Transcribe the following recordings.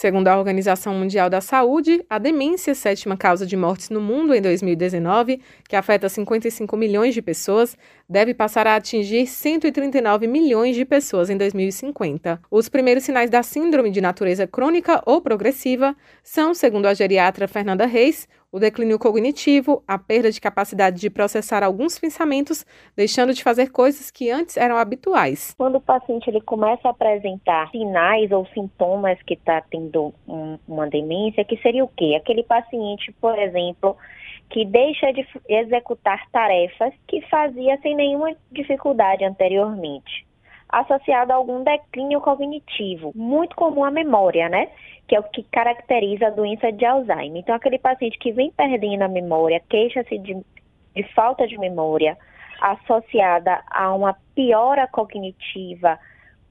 Segundo a Organização Mundial da Saúde, a demência, sétima causa de mortes no mundo em 2019, que afeta 55 milhões de pessoas, deve passar a atingir 139 milhões de pessoas em 2050. Os primeiros sinais da síndrome de natureza crônica ou progressiva são, segundo a geriatra Fernanda Reis, o declínio cognitivo, a perda de capacidade de processar alguns pensamentos, deixando de fazer coisas que antes eram habituais. Quando o paciente ele começa a apresentar sinais ou sintomas que está tendo um, uma demência, que seria o quê? Aquele paciente, por exemplo, que deixa de executar tarefas que fazia sem nenhuma dificuldade anteriormente associado a algum declínio cognitivo, muito comum à memória, né? Que é o que caracteriza a doença de Alzheimer. Então, aquele paciente que vem perdendo a memória, queixa-se de, de falta de memória, associada a uma piora cognitiva,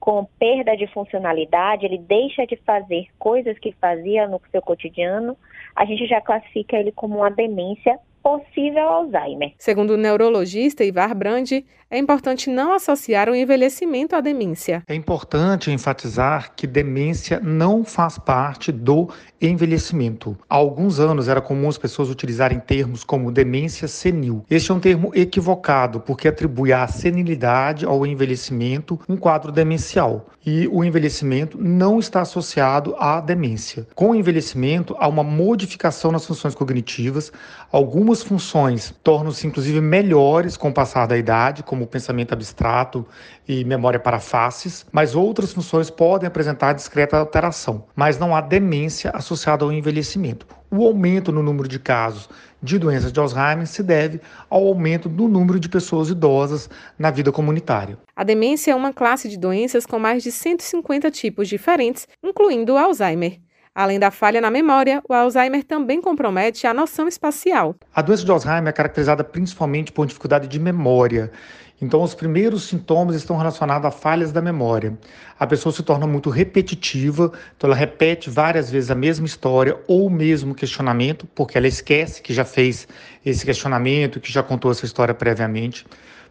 com perda de funcionalidade, ele deixa de fazer coisas que fazia no seu cotidiano, a gente já classifica ele como uma demência possível Alzheimer. Segundo o neurologista Ivar Brandi, é importante não associar o envelhecimento à demência. É importante enfatizar que demência não faz parte do envelhecimento. Há alguns anos era comum as pessoas utilizarem termos como demência senil. Este é um termo equivocado porque atribui à senilidade, ao envelhecimento, um quadro demencial. E o envelhecimento não está associado à demência. Com o envelhecimento, há uma modificação nas funções cognitivas, algumas Algumas funções tornam-se inclusive melhores com o passar da idade, como o pensamento abstrato e memória para faces, mas outras funções podem apresentar discreta alteração, mas não há demência associada ao envelhecimento. O aumento no número de casos de doença de Alzheimer se deve ao aumento do número de pessoas idosas na vida comunitária. A demência é uma classe de doenças com mais de 150 tipos diferentes, incluindo o Alzheimer. Além da falha na memória, o Alzheimer também compromete a noção espacial. A doença de Alzheimer é caracterizada principalmente por dificuldade de memória. Então, os primeiros sintomas estão relacionados a falhas da memória. A pessoa se torna muito repetitiva, então ela repete várias vezes a mesma história ou o mesmo questionamento, porque ela esquece que já fez esse questionamento, que já contou essa história previamente.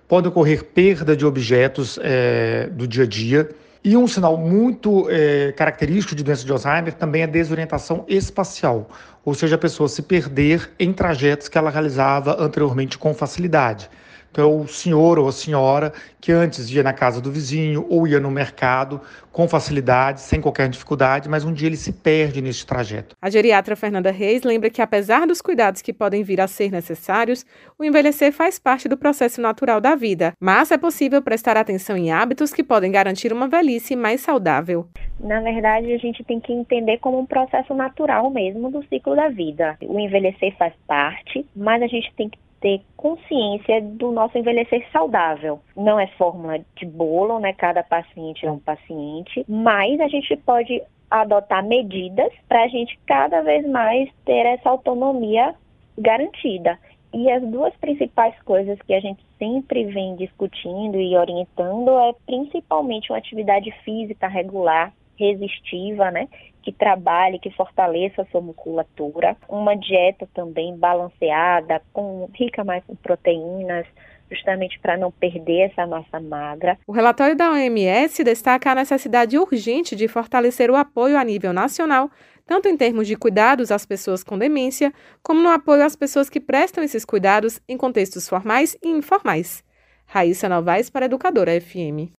Pode ocorrer perda de objetos é, do dia a dia. E um sinal muito é, característico de doença de Alzheimer também é a desorientação espacial, ou seja, a pessoa se perder em trajetos que ela realizava anteriormente com facilidade. Então, o senhor ou a senhora que antes ia na casa do vizinho ou ia no mercado com facilidade, sem qualquer dificuldade, mas um dia ele se perde nesse trajeto. A geriatra Fernanda Reis lembra que, apesar dos cuidados que podem vir a ser necessários, o envelhecer faz parte do processo natural da vida, mas é possível prestar atenção em hábitos que podem garantir uma velhice mais saudável. Na verdade, a gente tem que entender como um processo natural mesmo do ciclo da vida. O envelhecer faz parte, mas a gente tem que ter consciência do nosso envelhecer saudável. Não é fórmula de bolo, né? Cada paciente é um paciente, mas a gente pode adotar medidas para a gente cada vez mais ter essa autonomia garantida. E as duas principais coisas que a gente sempre vem discutindo e orientando é principalmente uma atividade física regular, resistiva, né? Que trabalhe, que fortaleça a sua musculatura. Uma dieta também balanceada, com rica mais em proteínas, justamente para não perder essa massa magra. O relatório da OMS destaca a necessidade urgente de fortalecer o apoio a nível nacional, tanto em termos de cuidados às pessoas com demência, como no apoio às pessoas que prestam esses cuidados em contextos formais e informais. Raíssa Novaes para Educadora FM.